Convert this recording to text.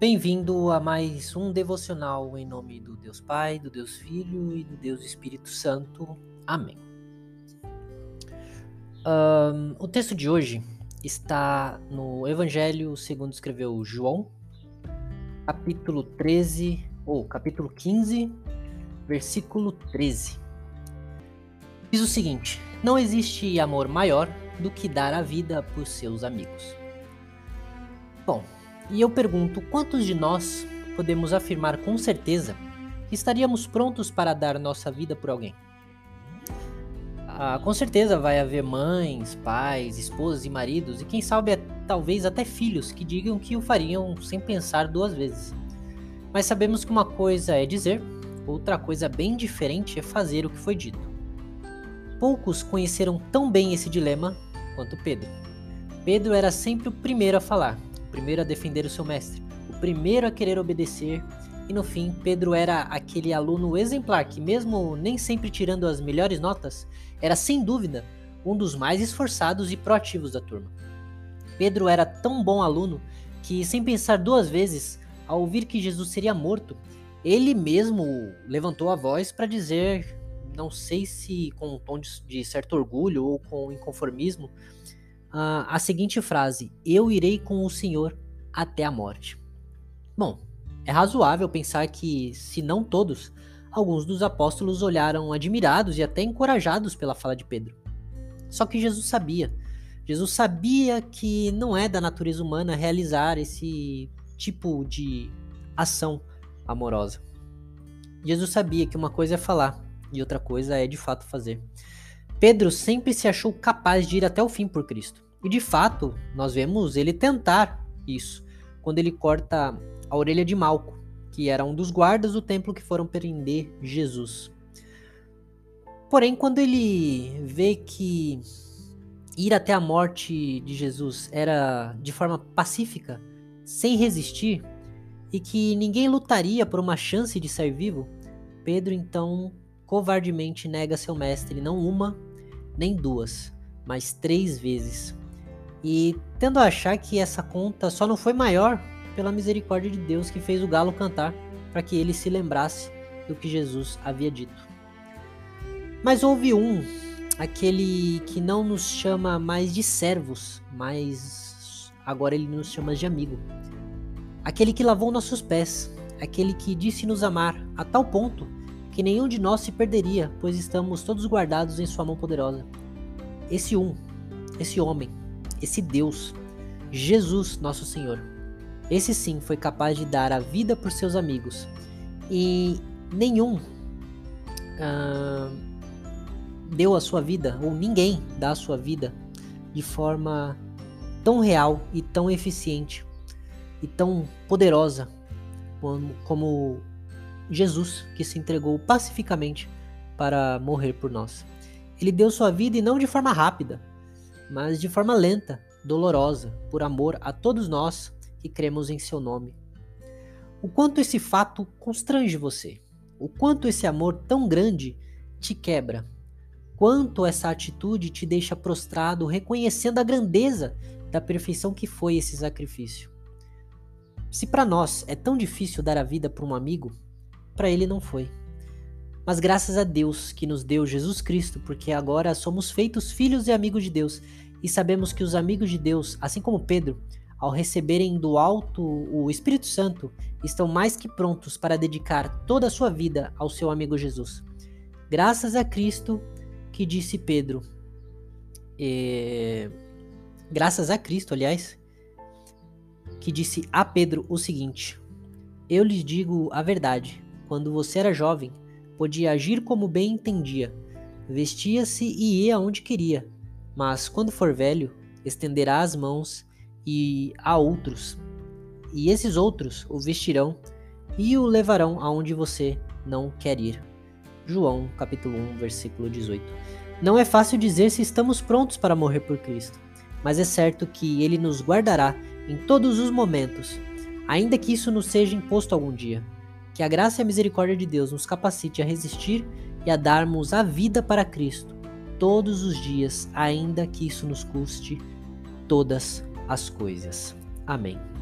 Bem-vindo a mais um devocional em nome do Deus Pai, do Deus Filho e do Deus Espírito Santo. Amém. Um, o texto de hoje está no Evangelho segundo escreveu João, capítulo 13, ou capítulo 15, versículo 13. Diz o seguinte: Não existe amor maior do que dar a vida por seus amigos. Bom, e eu pergunto: quantos de nós podemos afirmar com certeza que estaríamos prontos para dar nossa vida por alguém? Ah, com certeza vai haver mães, pais, esposas e maridos, e quem sabe talvez até filhos que digam que o fariam sem pensar duas vezes. Mas sabemos que uma coisa é dizer, outra coisa bem diferente é fazer o que foi dito. Poucos conheceram tão bem esse dilema quanto Pedro. Pedro era sempre o primeiro a falar, primeiro a defender o seu mestre, o primeiro a querer obedecer, e no fim, Pedro era aquele aluno exemplar que, mesmo nem sempre tirando as melhores notas, era sem dúvida um dos mais esforçados e proativos da turma. Pedro era tão bom aluno que, sem pensar duas vezes, ao ouvir que Jesus seria morto, ele mesmo levantou a voz para dizer, não sei se com um tom de, certo orgulho ou com inconformismo, a seguinte frase: Eu irei com o Senhor até a morte. Bom, é razoável pensar que, se não todos, alguns dos apóstolos olharam admirados e até encorajados pela fala de Pedro. Só que Jesus sabia. Jesus sabia que não é da natureza humana realizar esse tipo de ação amorosa. Jesus sabia que uma coisa é falar e outra coisa é de fato fazer. Pedro sempre se achou capaz de ir até o fim por Cristo. E de fato, nós vemos ele tentar isso quando ele corta a orelha de Malco, que era um dos guardas do templo que foram prender Jesus. Porém, quando ele vê que ir até a morte de Jesus era de forma pacífica, sem resistir, e que ninguém lutaria por uma chance de sair vivo, Pedro então covardemente nega seu mestre não uma, nem duas, mas três vezes. E tendo a achar que essa conta só não foi maior pela misericórdia de Deus que fez o galo cantar para que ele se lembrasse do que Jesus havia dito. Mas houve um, aquele que não nos chama mais de servos, mas agora ele nos chama de amigo. Aquele que lavou nossos pés, aquele que disse nos amar a tal ponto que nenhum de nós se perderia, pois estamos todos guardados em Sua mão poderosa. Esse um, esse homem, esse Deus, Jesus, nosso Senhor. Esse sim foi capaz de dar a vida por seus amigos e nenhum uh, deu a sua vida, ou ninguém dá a sua vida de forma tão real e tão eficiente e tão poderosa como, como Jesus, que se entregou pacificamente para morrer por nós. Ele deu sua vida e não de forma rápida, mas de forma lenta, dolorosa, por amor a todos nós que cremos em seu nome. O quanto esse fato constrange você? O quanto esse amor tão grande te quebra? Quanto essa atitude te deixa prostrado, reconhecendo a grandeza da perfeição que foi esse sacrifício? Se para nós é tão difícil dar a vida para um amigo, para ele não foi. Mas graças a Deus que nos deu Jesus Cristo, porque agora somos feitos filhos e amigos de Deus, e sabemos que os amigos de Deus, assim como Pedro, ao receberem do alto o Espírito Santo, estão mais que prontos para dedicar toda a sua vida ao seu amigo Jesus. Graças a Cristo, que disse Pedro, é... graças a Cristo, aliás, que disse a Pedro o seguinte: Eu lhes digo a verdade, quando você era jovem, podia agir como bem entendia, vestia-se e ia onde queria, mas quando for velho, estenderá as mãos e a outros, e esses outros o vestirão e o levarão aonde você não quer ir. João, capítulo 1, versículo 18. Não é fácil dizer se estamos prontos para morrer por Cristo, mas é certo que ele nos guardará em todos os momentos, ainda que isso nos seja imposto algum dia. Que a graça e a misericórdia de Deus nos capacite a resistir e a darmos a vida para Cristo todos os dias, ainda que isso nos custe todas as coisas. Amém.